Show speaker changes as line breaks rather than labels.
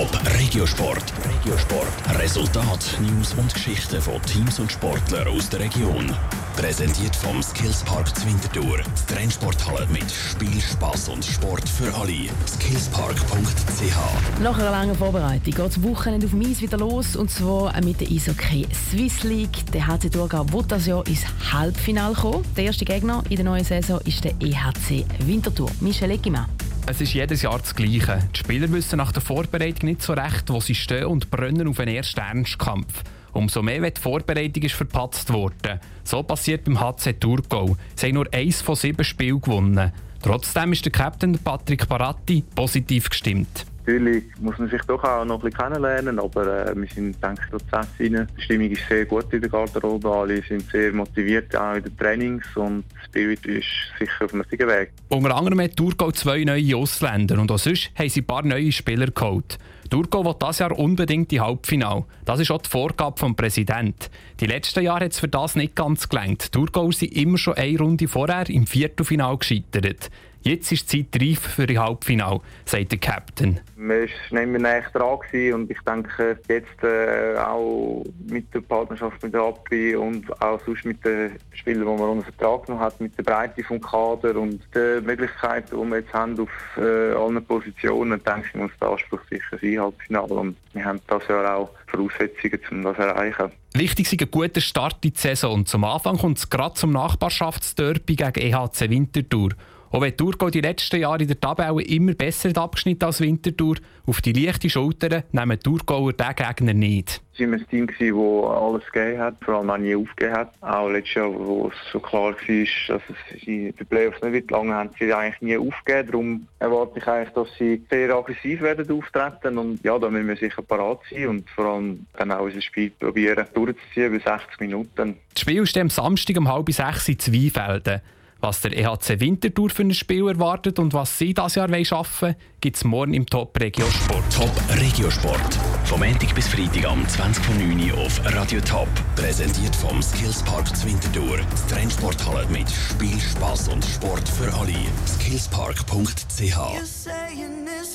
Top Regiosport. Regiosport. Resultat, News und Geschichten von Teams und Sportlern aus der Region. Präsentiert vom Skillspark Zwintertour. Die Trennsporthalle mit Spiel, Spass und Sport für alle. Skillspark.ch
Nach einer langen Vorbereitung geht das Wochenende auf dem wieder los und zwar mit der Eishockey Swiss League. Der HC Thurgau wird das Jahr ins Halbfinale kommen. Der erste Gegner in der neuen Saison ist der EHC Winterthur. Michel Eckimann.
Es ist jedes Jahr das Gleiche. Die Spieler wissen nach der Vorbereitung nicht so recht, wo sie stehen und brennen auf einen ersten Ernstkampf. Umso mehr, wenn die Vorbereitung ist verpatzt worden. So passiert beim HC Thurgau. Sie haben nur eins von sieben Spielen gewonnen. Trotzdem ist der Captain Patrick Baratti positiv gestimmt.
Natürlich muss man sich doch auch noch ein bisschen kennenlernen, aber äh, wir sind, denke ich, Prozess rein. Die Stimmung ist sehr gut in der Garderobe, alle sind sehr motiviert auch in den Trainings und der Spirit ist sicher auf dem richtigen Weg.
Unter anderem hat Thurgau zwei neue Ausländer und auch sonst haben sie ein paar neue Spieler geholt. Thurgau will dieses Jahr unbedingt die Halbfinale. Das ist auch die Vorgabe vom Präsidenten. Die letzten Jahre hat es für das nicht ganz gelangt. Thurgau sind immer schon eine Runde vorher im Viertelfinale gescheitert. Jetzt ist die Zeit reif für die Halbfinale, sagt der Captain.
Wir waren nicht näher dran und ich denke, jetzt äh, auch mit der Partnerschaft mit der API und auch sonst mit den Spielern, die man unter Vertrag noch hat, mit der Breite vom Kader und den Möglichkeiten, die wir jetzt haben auf äh, allen Positionen, denke ich, muss der Anspruch sicher sein, Halbfinale. Und wir haben das ja auch Voraussetzungen, um das zu erreichen.
Wichtig ist ein guter Start in die Saison und zum Anfang kommt es gerade zum Nachbarschaftsderby gegen EHC Winterthur. Auch wenn Thurgau die letzten Jahre in der Tabelle immer besser abgeschnitten als Winterthur, auf die leichte Schulter nehmen Thurgauer den Gegner nicht.
Sie waren ein Team, das alles gegeben hat, vor allem auch nie aufgegeben hat. Auch letztes Jahr, wo es so klar war, dass es in den Playoffs nicht wird lange, haben sie eigentlich nie aufgegeben. Darum erwarte ich eigentlich, dass sie sehr aggressiv werden auftreten und ja, da müssen wir sicher parat sein und vor allem dann auch unser Spiel probieren durchzuziehen bis 60 Minuten.
Das Spiel ist am Samstag um halb sechs in Zweifelden. Was der EHC Winterthur für ein Spiel erwartet und was sie dieses Jahr schaffen wollen, gibt es morgen im Top Regiosport.
Top Regiosport. Vom Montag bis Freitag am 20.09 Uhr auf Radio Top. Präsentiert vom Skillspark Zwintertour. Die Trennsporthalle mit Spiel, Spass und Sport für alle. Skillspark.ch